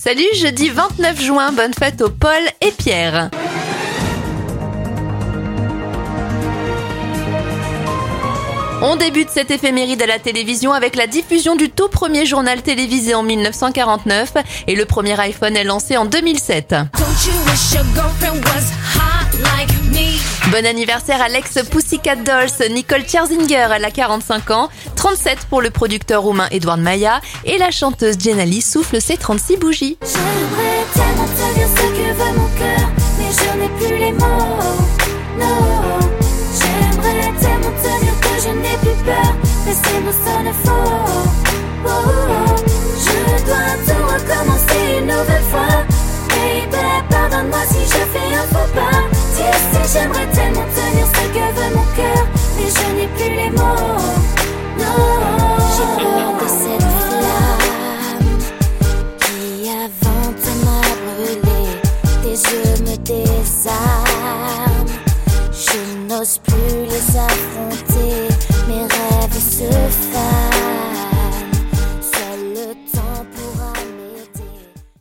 Salut, jeudi 29 juin, bonne fête aux Paul et Pierre. On débute cette éphéméride à la télévision avec la diffusion du tout premier journal télévisé en 1949 et le premier iPhone est lancé en 2007. Bon anniversaire à l'ex Pussycat Dolls, Nicole Scherzinger, elle a 45 ans, 37 pour le producteur roumain Edward Maya et la chanteuse Jenali souffle ses 36 bougies. J'aimerais tellement te dire ce que veut mon cœur, mais je n'ai plus les mots. Non, j'aimerais tellement te que je n'ai plus peur, mais ces mots sonnent faux. Oh, Je dois tout recommencer une nouvelle fois. Baby, pardonne-moi si je fais un faux pas. J'aimerais tellement te dire ce que veut mon cœur, mais je n'ai plus les mots. Non, j'ai peur de cette flamme qui avant de m'brûler, tes yeux me désarment. Je n'ose plus les affronter,